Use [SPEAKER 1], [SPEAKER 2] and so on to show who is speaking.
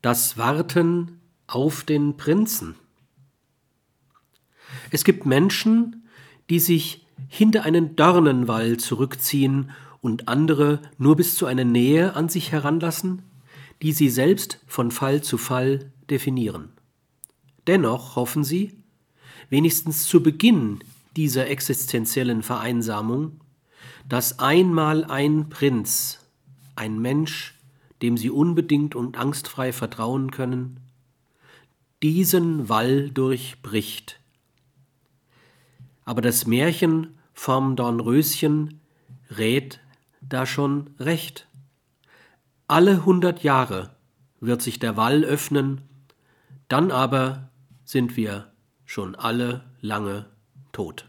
[SPEAKER 1] Das Warten auf den Prinzen. Es gibt Menschen, die sich hinter einen Dornenwall zurückziehen und andere nur bis zu einer Nähe an sich heranlassen, die sie selbst von Fall zu Fall definieren. Dennoch hoffen sie, wenigstens zu Beginn dieser existenziellen Vereinsamung, dass einmal ein Prinz, ein Mensch, dem sie unbedingt und angstfrei vertrauen können, diesen Wall durchbricht. Aber das Märchen vom Dornröschen rät da schon recht. Alle hundert Jahre wird sich der Wall öffnen, dann aber sind wir schon alle lange tot.